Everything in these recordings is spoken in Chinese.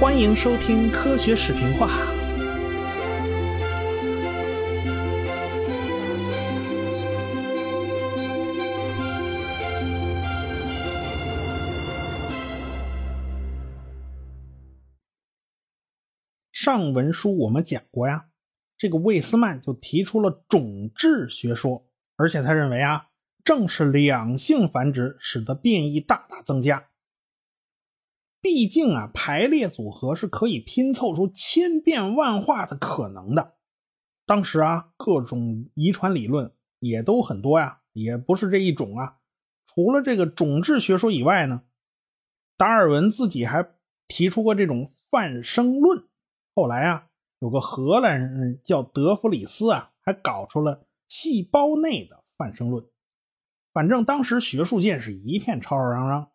欢迎收听科学视频化。上文书我们讲过呀，这个魏斯曼就提出了种质学说，而且他认为啊，正是两性繁殖使得变异大大增加。毕竟啊，排列组合是可以拼凑出千变万化的可能的。当时啊，各种遗传理论也都很多呀，也不是这一种啊。除了这个种质学说以外呢，达尔文自己还提出过这种泛生论。后来啊，有个荷兰人叫德弗里斯啊，还搞出了细胞内的泛生论。反正当时学术界是一片吵吵嚷嚷。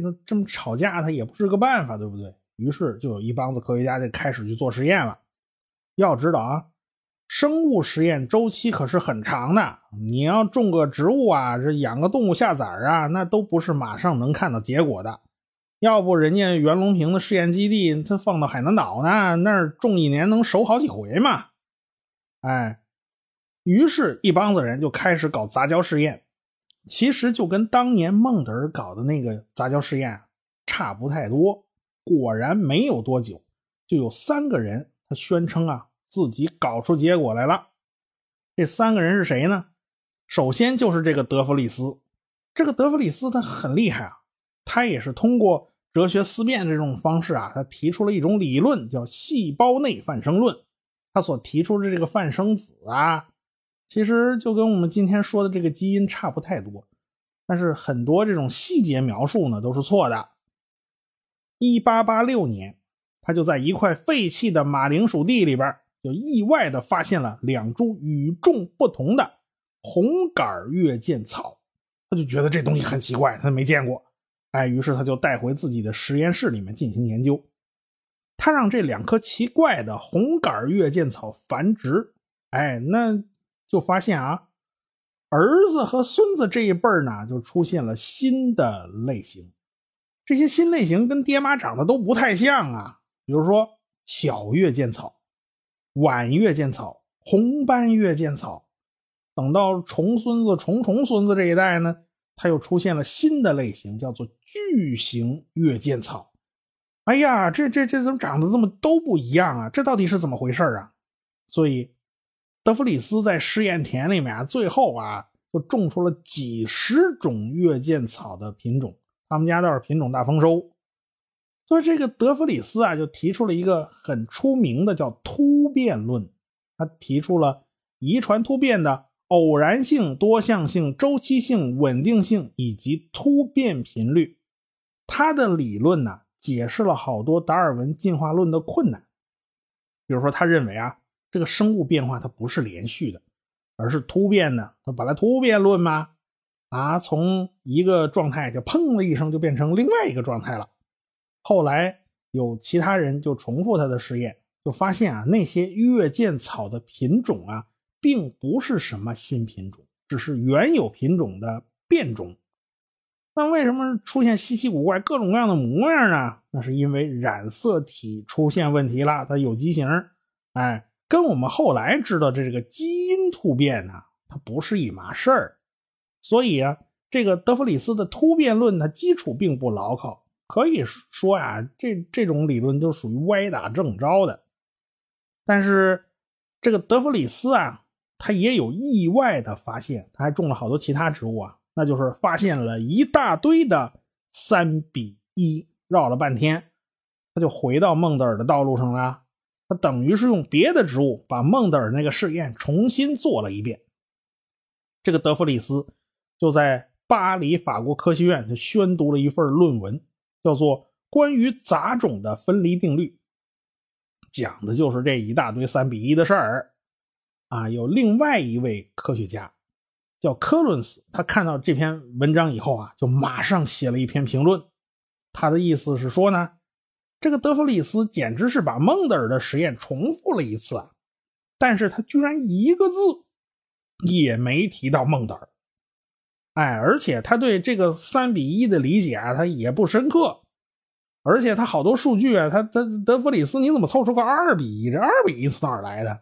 这种这么吵架，他也不是个办法，对不对？于是就有一帮子科学家就开始去做实验了。要知道啊，生物实验周期可是很长的。你要种个植物啊，这养个动物下崽啊，那都不是马上能看到结果的。要不人家袁隆平的试验基地，他放到海南岛呢，那儿种一年能熟好几回嘛。哎，于是，一帮子人就开始搞杂交试验。其实就跟当年孟德尔搞的那个杂交试验差不太多。果然没有多久，就有三个人他宣称啊自己搞出结果来了。这三个人是谁呢？首先就是这个德弗里斯。这个德弗里斯他很厉害啊，他也是通过哲学思辨这种方式啊，他提出了一种理论叫细胞内泛生论。他所提出的这个泛生子啊。其实就跟我们今天说的这个基因差不太多，但是很多这种细节描述呢都是错的。一八八六年，他就在一块废弃的马铃薯地里边，就意外的发现了两株与众不同的红杆月见草，他就觉得这东西很奇怪，他没见过，哎，于是他就带回自己的实验室里面进行研究。他让这两棵奇怪的红杆月见草繁殖，哎，那。就发现啊，儿子和孙子这一辈儿呢，就出现了新的类型。这些新类型跟爹妈长得都不太像啊。比如说小月见草、晚月见草、红斑月见草。等到重孙子、重重孙子这一代呢，他又出现了新的类型，叫做巨型月见草。哎呀，这这这怎么长得这么都不一样啊？这到底是怎么回事啊？所以。德弗里斯在试验田里面啊，最后啊，就种出了几十种月见草的品种，他们家倒是品种大丰收。所以这个德弗里斯啊，就提出了一个很出名的叫突变论。他提出了遗传突变的偶然性、多项性、周期性、稳定性以及突变频率。他的理论呢，解释了好多达尔文进化论的困难。比如说，他认为啊。这个生物变化它不是连续的，而是突变的。它本来突变论嘛，啊，从一个状态就砰的一声就变成另外一个状态了。后来有其他人就重复他的实验，就发现啊，那些月见草的品种啊，并不是什么新品种，只是原有品种的变种。那为什么出现稀奇古怪、各种各样的模样呢？那是因为染色体出现问题了，它有畸形，哎。跟我们后来知道这个基因突变呢，它不是一码事儿，所以啊，这个德弗里斯的突变论它基础并不牢靠，可以说呀，这这种理论就属于歪打正着的。但是这个德弗里斯啊，他也有意外的发现，他还种了好多其他植物啊，那就是发现了一大堆的三比一，绕了半天，他就回到孟德尔的道路上了。他等于是用别的植物把孟德尔那个试验重新做了一遍。这个德弗里斯就在巴黎法国科学院就宣读了一份论文，叫做《关于杂种的分离定律》，讲的就是这一大堆三比一的事儿。啊，有另外一位科学家叫科伦斯，他看到这篇文章以后啊，就马上写了一篇评论。他的意思是说呢。这个德弗里斯简直是把孟德尔的实验重复了一次啊！但是他居然一个字也没提到孟德尔，哎，而且他对这个三比一的理解啊，他也不深刻而且他好多数据啊，他他德弗里斯你怎么凑出个二比一？这二比一从哪儿来的？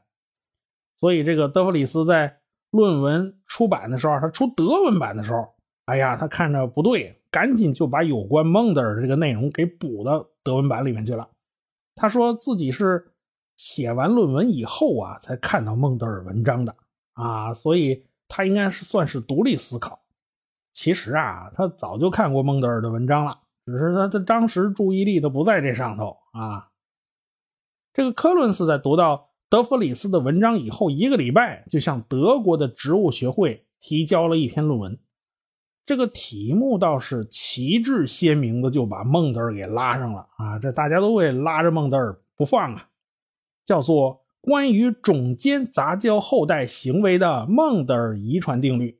所以这个德弗里斯在论文出版的时候，他出德文版的时候，哎呀，他看着不对，赶紧就把有关孟德尔这个内容给补到德文版里面去了。他说自己是写完论文以后啊，才看到孟德尔文章的啊，所以他应该是算是独立思考。其实啊，他早就看过孟德尔的文章了。只是他的当时注意力都不在这上头啊。这个科伦斯在读到德弗里斯的文章以后，一个礼拜就向德国的植物学会提交了一篇论文。这个题目倒是旗帜鲜明的，就把孟德尔给拉上了啊！这大家都会拉着孟德尔不放啊，叫做《关于种间杂交后代行为的孟德尔遗传定律》。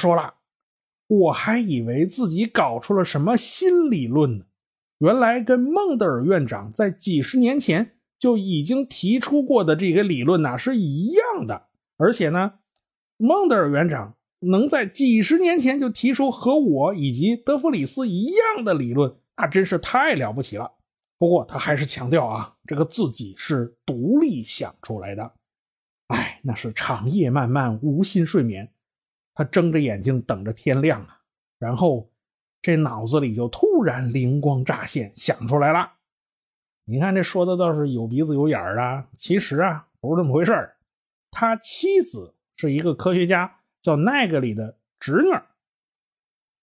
说了。我还以为自己搞出了什么新理论呢，原来跟孟德尔院长在几十年前就已经提出过的这个理论呢是一样的。而且呢，孟德尔院长能在几十年前就提出和我以及德弗里斯一样的理论，那真是太了不起了。不过他还是强调啊，这个自己是独立想出来的。哎，那是长夜漫漫，无心睡眠。他睁着眼睛等着天亮啊，然后这脑子里就突然灵光乍现，想出来了。你看这说的倒是有鼻子有眼儿的，其实啊不是这么回事儿。他妻子是一个科学家，叫奈格里的侄女。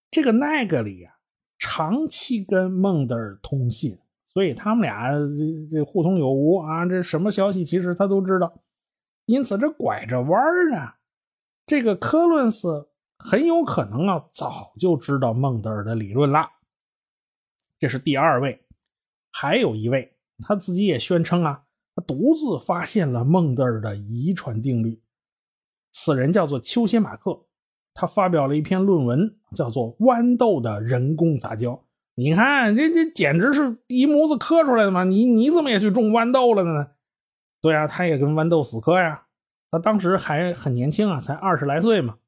这个奈格里呀，长期跟孟德尔通信，所以他们俩这这互通有无啊。这什么消息其实他都知道，因此这拐着弯儿呢。这个科伦斯很有可能啊，早就知道孟德尔的理论了。这是第二位，还有一位，他自己也宣称啊，他独自发现了孟德尔的遗传定律。此人叫做丘歇马克，他发表了一篇论文，叫做《豌豆的人工杂交》。你看，这这简直是一模子磕出来的嘛！你你怎么也去种豌豆了呢？对啊，他也跟豌豆死磕呀。他当时还很年轻啊，才二十来岁嘛。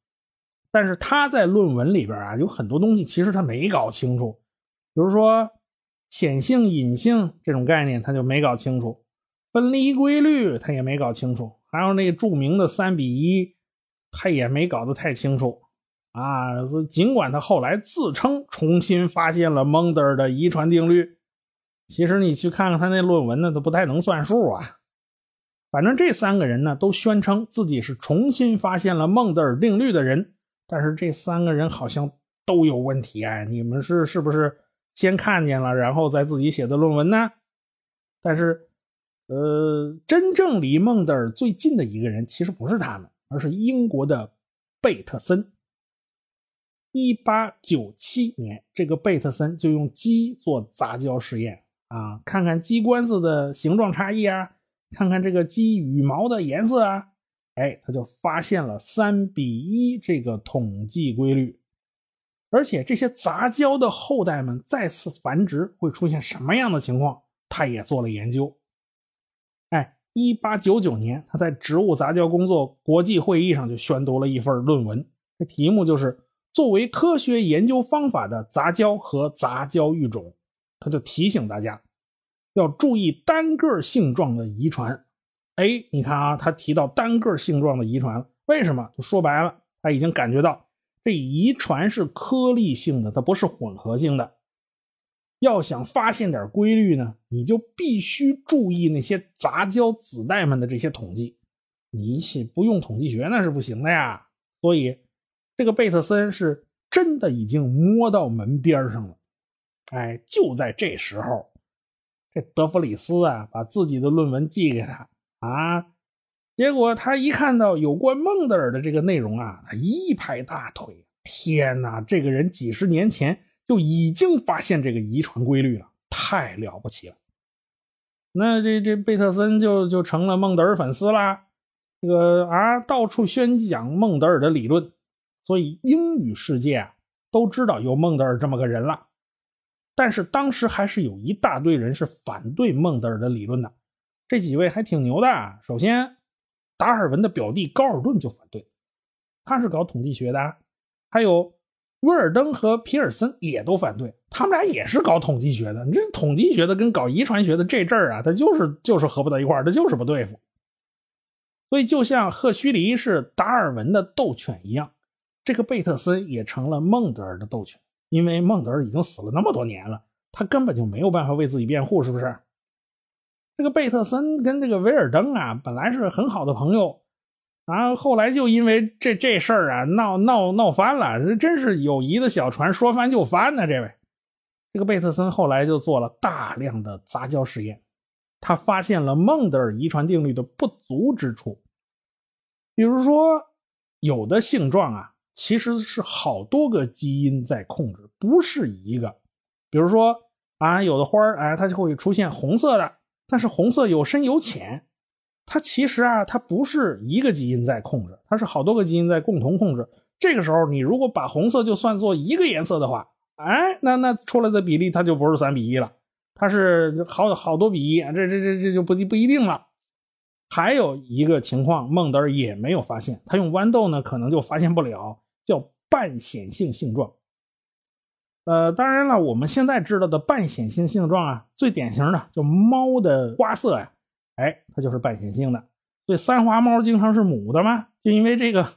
但是他在论文里边啊，有很多东西其实他没搞清楚，比如说显性、隐性这种概念他就没搞清楚，分离规律他也没搞清楚，还有那著名的三比一，他也没搞得太清楚啊。尽管他后来自称重新发现了孟德尔的遗传定律，其实你去看看他那论文呢，都不太能算数啊。反正这三个人呢，都宣称自己是重新发现了孟德尔定律的人，但是这三个人好像都有问题啊！你们是是不是先看见了，然后再自己写的论文呢？但是，呃，真正离孟德尔最近的一个人其实不是他们，而是英国的贝特森。一八九七年，这个贝特森就用鸡做杂交实验啊，看看鸡冠子的形状差异啊。看看这个鸡羽毛的颜色啊，哎，他就发现了三比一这个统计规律，而且这些杂交的后代们再次繁殖会出现什么样的情况，他也做了研究。一八九九年，他在植物杂交工作国际会议上就宣读了一份论文，这题目就是作为科学研究方法的杂交和杂交育种，他就提醒大家。要注意单个性状的遗传，哎，你看啊，他提到单个性状的遗传了，为什么？就说白了，他已经感觉到这遗传是颗粒性的，它不是混合性的。要想发现点规律呢，你就必须注意那些杂交子代们的这些统计，你不用统计学那是不行的呀。所以，这个贝特森是真的已经摸到门边上了。哎，就在这时候。这德弗里斯啊，把自己的论文寄给他啊，结果他一看到有关孟德尔的这个内容啊，他一拍大腿，天哪，这个人几十年前就已经发现这个遗传规律了，太了不起了。那这这贝特森就就成了孟德尔粉丝啦，这个啊到处宣讲孟德尔的理论，所以英语世界啊都知道有孟德尔这么个人了。但是当时还是有一大堆人是反对孟德尔的理论的，这几位还挺牛的。首先，达尔文的表弟高尔顿就反对，他是搞统计学的。还有威尔登和皮尔森也都反对，他们俩也是搞统计学的。你这统计学的跟搞遗传学的这阵儿啊，他就是就是合不到一块儿，他就是不对付。所以，就像赫胥黎是达尔文的斗犬一样，这个贝特森也成了孟德尔的斗犬。因为孟德尔已经死了那么多年了，他根本就没有办法为自己辩护，是不是？这个贝特森跟这个维尔登啊，本来是很好的朋友。啊，后后来就因为这这事儿啊，闹闹闹翻了，这真是友谊的小船说翻就翻呢。这位，这个贝特森后来就做了大量的杂交实验，他发现了孟德尔遗传定律的不足之处。比如说，有的性状啊，其实是好多个基因在控制，不是一个。比如说啊，有的花儿哎，它就会出现红色的，但是红色有深有浅。它其实啊，它不是一个基因在控制，它是好多个基因在共同控制。这个时候，你如果把红色就算作一个颜色的话，哎，那那出来的比例它就不是三比一了，它是好好多比一，这这这这就不不一定了。还有一个情况，孟德尔也没有发现，他用豌豆呢，可能就发现不了，叫半显性性状。呃，当然了，我们现在知道的半显性性状啊，最典型的就猫的花色呀。哎，它就是半显性的，所以三花猫经常是母的嘛，就因为这个，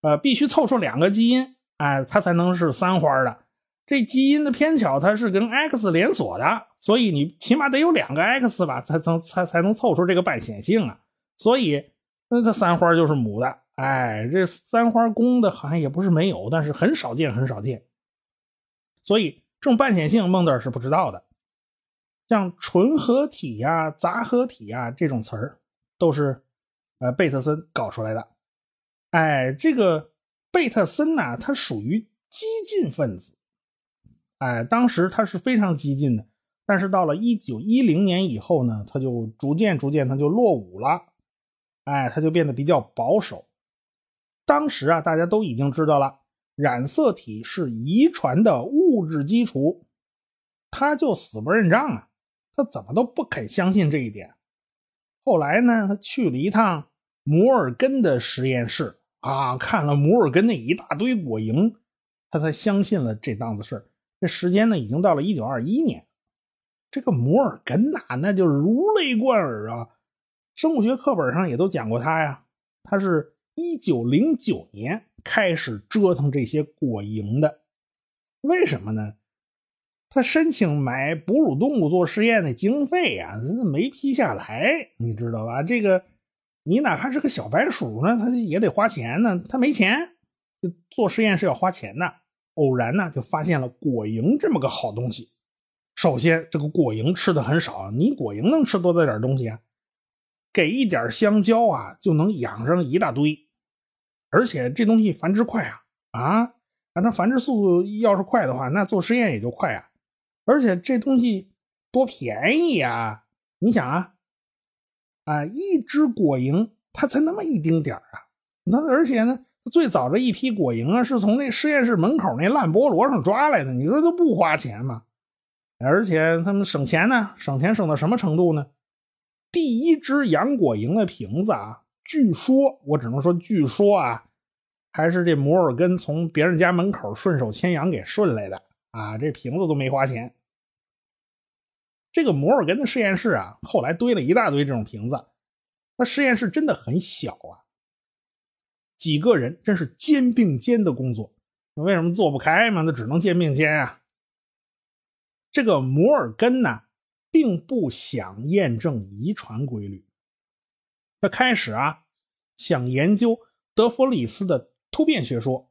呃，必须凑出两个基因，哎，它才能是三花的。这基因的偏巧，它是跟 X 连锁的，所以你起码得有两个 X 吧，才能才才能凑出这个半显性啊。所以，那这三花就是母的。哎，这三花公的好像也不是没有，但是很少见，很少见。所以这种半显性，孟德尔是不知道的。像纯合体呀、杂合体呀这种词儿，都是呃贝特森搞出来的。哎，这个贝特森呐，他属于激进分子。哎，当时他是非常激进的，但是到了一九一零年以后呢，他就逐渐逐渐他就落伍了。哎，他就变得比较保守。当时啊，大家都已经知道了，染色体是遗传的物质基础，他就死不认账啊。他怎么都不肯相信这一点。后来呢，他去了一趟摩尔根的实验室啊，看了摩尔根那一大堆果蝇，他才相信了这档子事这时间呢，已经到了一九二一年。这个摩尔根呐，那就如雷贯耳啊，生物学课本上也都讲过他呀。他是一九零九年开始折腾这些果蝇的，为什么呢？他申请买哺乳动物做实验的经费呀，没批下来，你知道吧？这个你哪怕是个小白鼠呢，他也得花钱呢。他没钱，做实验是要花钱的。偶然呢，就发现了果蝇这么个好东西。首先，这个果蝇吃的很少，你果蝇能吃多大点东西啊？给一点香蕉啊，就能养上一大堆，而且这东西繁殖快啊啊！它繁殖速度要是快的话，那做实验也就快啊。而且这东西多便宜呀！你想啊，啊，一只果蝇它才那么一丁点啊！那而且呢，最早这一批果蝇啊，是从那实验室门口那烂菠萝上抓来的。你说它不花钱吗？而且他们省钱呢，省钱省到什么程度呢？第一只羊果蝇的瓶子啊，据说我只能说据说啊，还是这摩尔根从别人家门口顺手牵羊给顺来的。啊，这瓶子都没花钱。这个摩尔根的实验室啊，后来堆了一大堆这种瓶子。那实验室真的很小啊，几个人真是肩并肩的工作。那为什么做不开嘛？那只能肩并肩啊。这个摩尔根呢，并不想验证遗传规律。他开始啊，想研究德弗里斯的突变学说。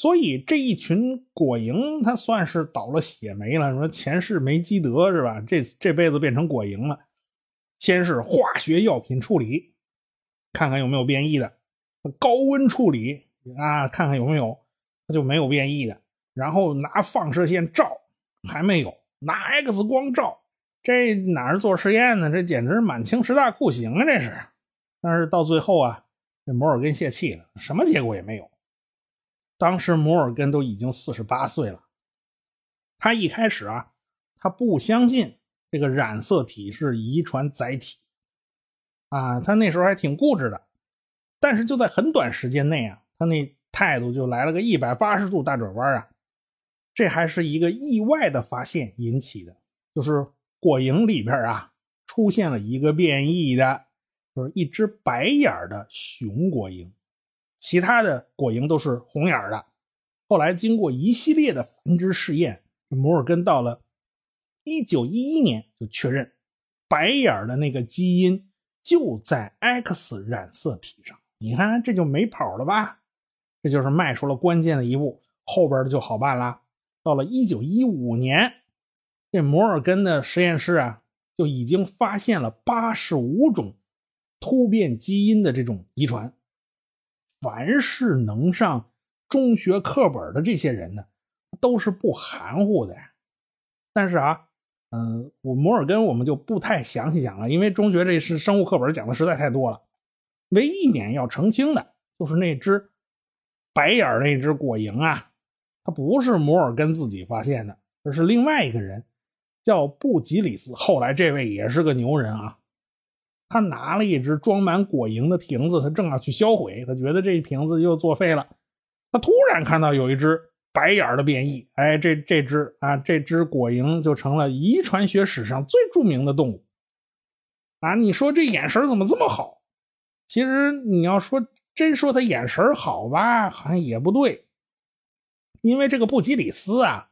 所以这一群果蝇，它算是倒了血霉了。说前世没积德是吧？这这辈子变成果蝇了。先是化学药品处理，看看有没有变异的；高温处理啊，看看有没有，它就没有变异的。然后拿放射线照，还没有；拿 X 光照，这哪是做实验呢？这简直是满清十大酷刑啊！这是。但是到最后啊，这摩尔根泄气了，什么结果也没有。当时摩尔根都已经四十八岁了，他一开始啊，他不相信这个染色体是遗传载体，啊，他那时候还挺固执的。但是就在很短时间内啊，他那态度就来了个一百八十度大转弯啊！这还是一个意外的发现引起的，就是果蝇里边啊出现了一个变异的，就是一只白眼的雄果蝇，其他的果蝇都是红眼的。后来经过一系列的繁殖试验，摩尔根到了一九一一年就确认，白眼的那个基因就在 X 染色体上。你看，这就没跑了吧？这就是迈出了关键的一步，后边的就好办了。到了一九一五年，这摩尔根的实验室啊，就已经发现了八十五种突变基因的这种遗传。凡是能上中学课本的这些人呢，都是不含糊的。但是啊，嗯，我摩尔根我们就不太详细讲了，因为中学这是生物课本讲的实在太多了。唯一一点要澄清的就是那只白眼那只果蝇啊，它不是摩尔根自己发现的，而是另外一个人，叫布吉里斯。后来这位也是个牛人啊，他拿了一只装满果蝇的瓶子，他正要去销毁，他觉得这瓶子又作废了。他突然看到有一只白眼的变异，哎，这这只啊，这只果蝇就成了遗传学史上最著名的动物啊！你说这眼神怎么这么好？其实你要说真说他眼神好吧，好像也不对，因为这个布吉里斯啊，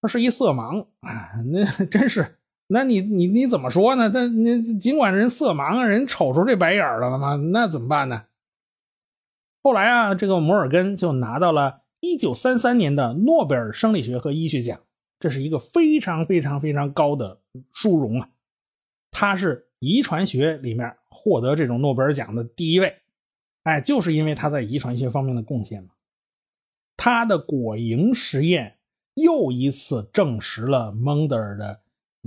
他是一色盲啊，那真是，那你你你怎么说呢？他那尽管人色盲啊，人瞅出这白眼来了吗？那怎么办呢？后来啊，这个摩尔根就拿到了一九三三年的诺贝尔生理学和医学奖，这是一个非常非常非常高的殊荣啊，他是。遗传学里面获得这种诺贝尔奖的第一位，哎，就是因为他在遗传学方面的贡献嘛。他的果蝇实验又一次证实了蒙德尔的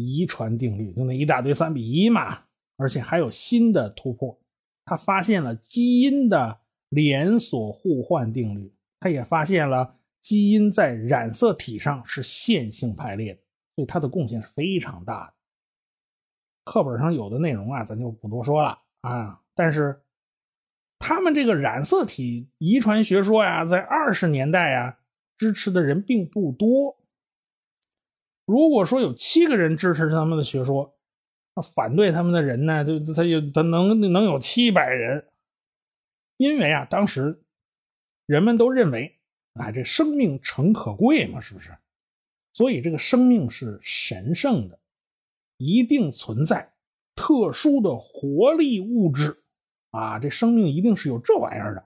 遗传定律，就那一大堆三比一嘛。而且还有新的突破，他发现了基因的连锁互换定律，他也发现了基因在染色体上是线性排列的，所以他的贡献是非常大的。课本上有的内容啊，咱就不多说了啊。但是，他们这个染色体遗传学说呀，在二十年代啊，支持的人并不多。如果说有七个人支持他们的学说，那反对他们的人呢，就他有他能能有七百人。因为啊，当时人们都认为啊，这生命诚可贵嘛，是不是？所以这个生命是神圣的。一定存在特殊的活力物质啊！这生命一定是有这玩意儿的。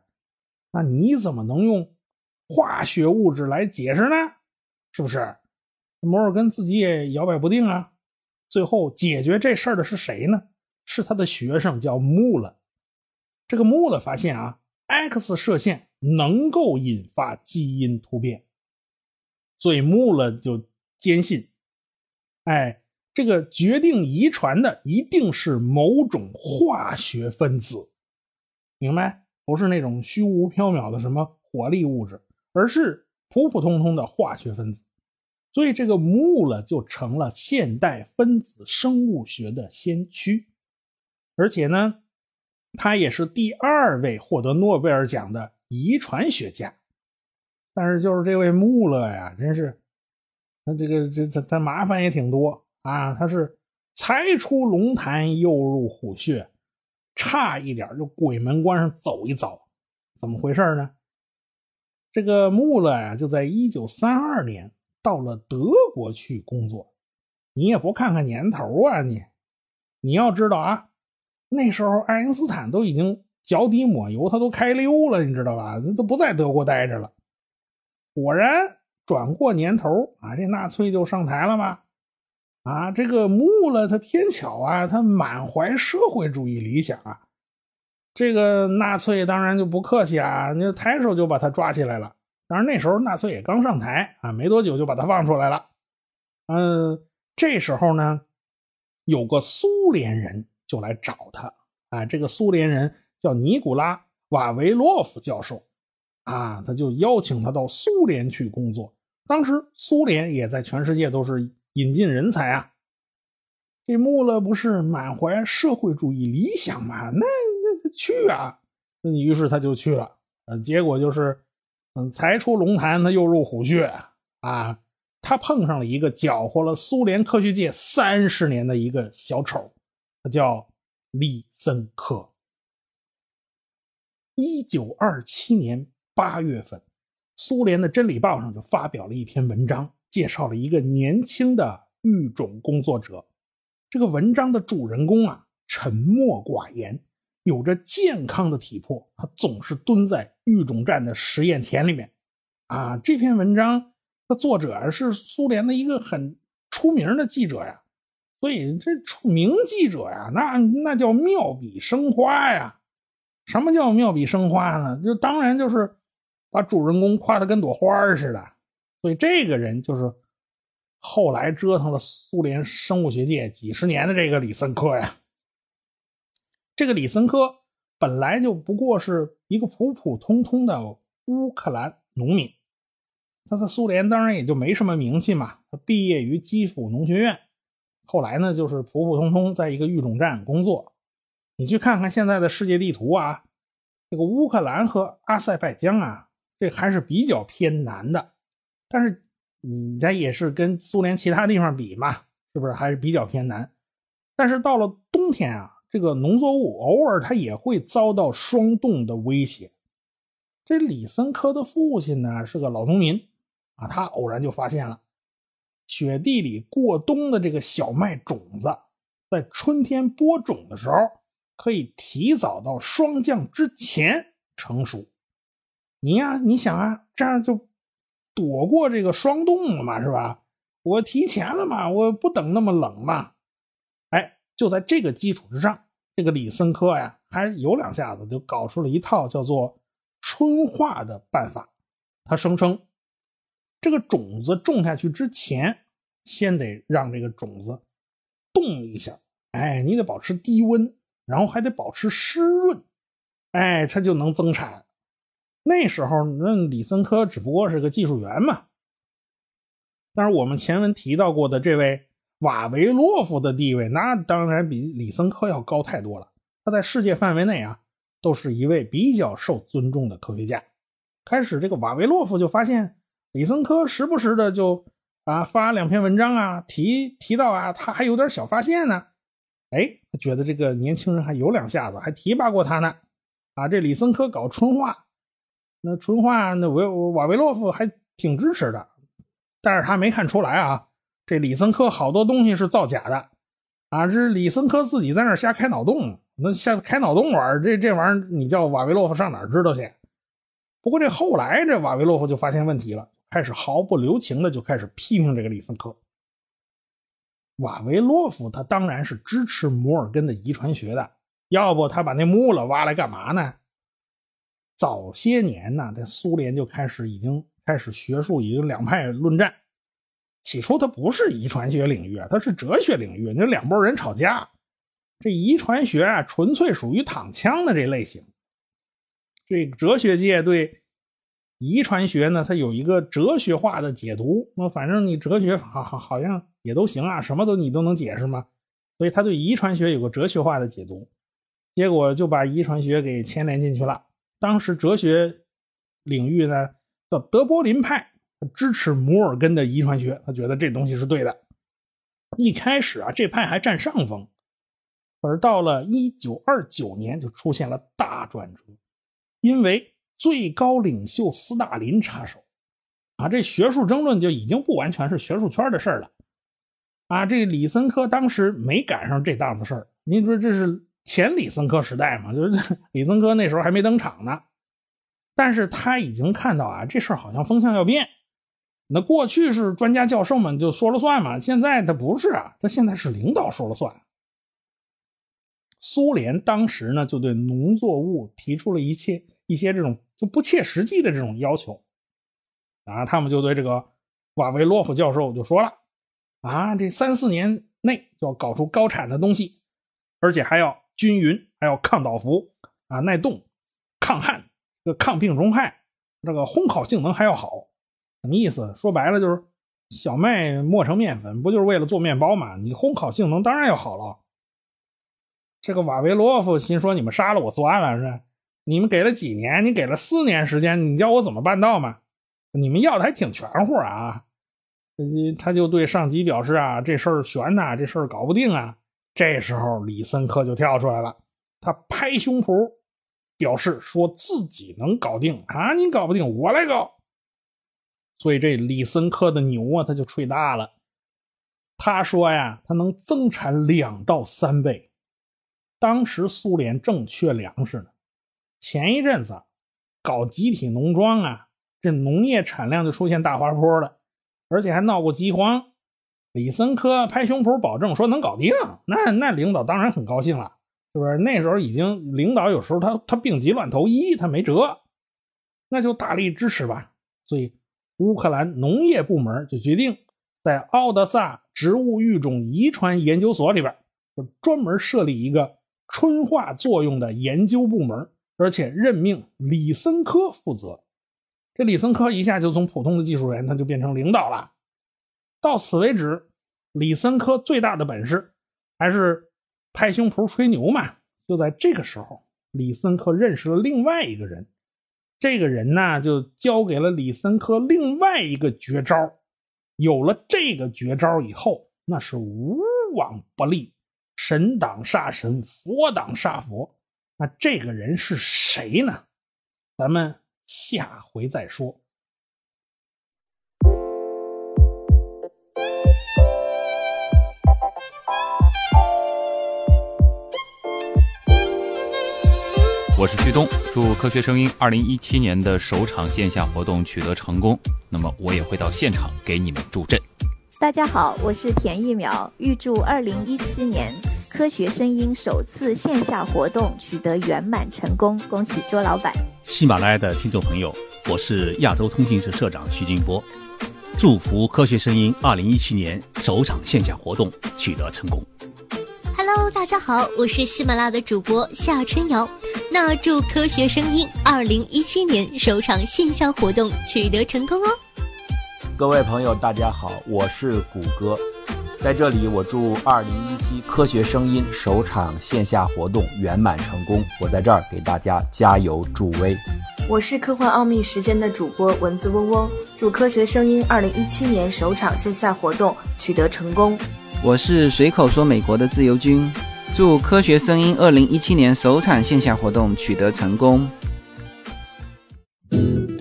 那你怎么能用化学物质来解释呢？是不是？摩尔根自己也摇摆不定啊。最后解决这事儿的是谁呢？是他的学生，叫穆勒。这个穆勒发现啊，X 射线能够引发基因突变，所以穆勒就坚信，哎。这个决定遗传的一定是某种化学分子，明白？不是那种虚无缥缈的什么活力物质，而是普普通通的化学分子。所以这个穆勒就成了现代分子生物学的先驱，而且呢，他也是第二位获得诺贝尔奖的遗传学家。但是就是这位穆勒呀，真是，他这个这他他麻烦也挺多。啊，他是才出龙潭又入虎穴，差一点就鬼门关上走一遭，怎么回事呢？这个穆勒呀，就在一九三二年到了德国去工作。你也不看看年头啊，你你要知道啊，那时候爱因斯坦都已经脚底抹油，他都开溜了，你知道吧？都不在德国待着了。果然转过年头啊，这纳粹就上台了嘛。啊，这个穆勒他偏巧啊，他满怀社会主义理想啊。这个纳粹当然就不客气啊，那抬手就把他抓起来了。当然那时候纳粹也刚上台啊，没多久就把他放出来了。嗯，这时候呢，有个苏联人就来找他啊，这个苏联人叫尼古拉瓦维洛夫教授啊，他就邀请他到苏联去工作。当时苏联也在全世界都是。引进人才啊！这穆勒不是满怀社会主义理想吗？那那去啊！那你于是他就去了。呃，结果就是嗯，才出龙潭，他又入虎穴啊！他碰上了一个搅和了苏联科学界三十年的一个小丑，他叫李森科。一九二七年八月份，苏联的《真理报》上就发表了一篇文章，介绍了一个年轻的育种工作者。这个文章的主人公啊，沉默寡言。有着健康的体魄，他总是蹲在育种站的实验田里面。啊，这篇文章的作者是苏联的一个很出名的记者呀，所以这出名记者呀，那那叫妙笔生花呀。什么叫妙笔生花呢？就当然就是把主人公夸的跟朵花似的。所以这个人就是后来折腾了苏联生物学界几十年的这个李森科呀。这个李森科本来就不过是一个普普通通的乌克兰农民，他在苏联当然也就没什么名气嘛。他毕业于基辅农学院，后来呢就是普普通通在一个育种站工作。你去看看现在的世界地图啊，这个乌克兰和阿塞拜疆啊，这还是比较偏南的。但是你这也是跟苏联其他地方比嘛，是不是还是比较偏南？但是到了冬天啊。这个农作物偶尔它也会遭到霜冻的威胁。这李森科的父亲呢是个老农民啊，他偶然就发现了雪地里过冬的这个小麦种子，在春天播种的时候可以提早到霜降之前成熟。你呀，你想啊，这样就躲过这个霜冻了嘛，是吧？我提前了嘛，我不等那么冷嘛。就在这个基础之上。这个李森科呀，还有两下子就搞出了一套叫做春化的办法。他声称，这个种子种下去之前，先得让这个种子冻一下，哎，你得保持低温，然后还得保持湿润，哎，它就能增产。那时候，那李森科只不过是个技术员嘛。但是我们前文提到过的这位。瓦维洛夫的地位那当然比李森科要高太多了。他在世界范围内啊，都是一位比较受尊重的科学家。开始，这个瓦维洛夫就发现李森科时不时的就啊发两篇文章啊，提提到啊他还有点小发现呢。哎，他觉得这个年轻人还有两下子，还提拔过他呢。啊，这李森科搞春化，那春化那维瓦维洛夫还挺支持的，但是他没看出来啊。这李森科好多东西是造假的，啊，这是李森科自己在那瞎开脑洞，那瞎开脑洞玩这这玩意儿你叫瓦维洛夫上哪知道去？不过这后来这瓦维洛夫就发现问题了，开始毫不留情的就开始批评这个李森科。瓦维洛夫他当然是支持摩尔根的遗传学的，要不他把那木了挖来干嘛呢？早些年呢，这苏联就开始已经开始学术已经两派论战。起初它不是遗传学领域啊，它是哲学领域。那两拨人吵架，这遗传学啊，纯粹属于躺枪的这类型。这哲学界对遗传学呢，它有一个哲学化的解读。那反正你哲学好好好像也都行啊，什么都你都能解释嘛。所以他对遗传学有个哲学化的解读，结果就把遗传学给牵连进去了。当时哲学领域呢，叫德波林派。支持摩尔根的遗传学，他觉得这东西是对的。一开始啊，这派还占上风，而到了一九二九年就出现了大转折，因为最高领袖斯大林插手，啊，这学术争论就已经不完全是学术圈的事了。啊，这李森科当时没赶上这档子事儿，您说这是前李森科时代嘛？就是 李森科那时候还没登场呢，但是他已经看到啊，这事儿好像风向要变。那过去是专家教授们就说了算嘛，现在他不是啊，他现在是领导说了算。苏联当时呢，就对农作物提出了一切一些这种就不切实际的这种要求，啊，他们就对这个瓦维洛夫教授就说了，啊，这三四年内就要搞出高产的东西，而且还要均匀，还要抗倒伏啊，耐冻、抗旱、这抗病虫害，这个烘烤性能还要好。什么意思？说白了就是小麦磨成面粉，不就是为了做面包吗？你烘烤性能当然要好了。这个瓦维罗夫心说：“你们杀了我算了，是你们给了几年？你给了四年时间，你叫我怎么办到嘛？你们要的还挺全乎啊！他就对上级表示啊，这事儿悬呐，这事儿搞不定啊。这时候李森科就跳出来了，他拍胸脯表示说自己能搞定啊！你搞不定，我来搞。所以这李森科的牛啊，他就吹大了。他说呀，他能增产两到三倍。当时苏联正缺粮食呢，前一阵子搞集体农庄啊，这农业产量就出现大滑坡了，而且还闹过饥荒。李森科拍胸脯保证说能搞定，那那领导当然很高兴了，是不是？那时候已经领导有时候他他病急乱投医，他没辙，那就大力支持吧。所以乌克兰农业部门就决定在奥德萨植物育种遗传研究所里边，就专门设立一个春化作用的研究部门，而且任命李森科负责。这李森科一下就从普通的技术员，他就变成领导了。到此为止，李森科最大的本事还是拍胸脯吹牛嘛。就在这个时候，李森科认识了另外一个人，这个人呢就教给了李森科另外一个绝招。有了这个绝招以后，那是无往不利，神挡杀神，佛挡杀佛。那这个人是谁呢？咱们下回再说。我是旭东，祝科学声音二零一七年的首场线下活动取得成功。那么我也会到现场给你们助阵。大家好，我是田一苗，预祝二零一七年科学声音首次线下活动取得圆满成功，恭喜周老板。喜马拉雅的听众朋友，我是亚洲通讯社社长徐金波，祝福科学声音二零一七年首场线下活动取得成功。Hello，大家好，我是喜马拉雅的主播夏春瑶。那祝科学声音二零一七年首场线下活动取得成功哦！各位朋友，大家好，我是谷歌，在这里我祝二零一七科学声音首场线下活动圆满成功。我在这儿给大家加油助威。我是科幻奥秘时间的主播蚊子嗡嗡，祝科学声音二零一七年首场线下活动取得成功。我是随口说美国的自由军。祝科学声音二零一七年首场线下活动取得成功。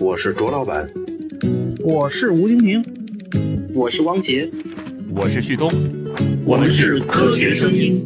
我是卓老板，我是吴京平，我是汪杰，我是旭东，我们是科学声音。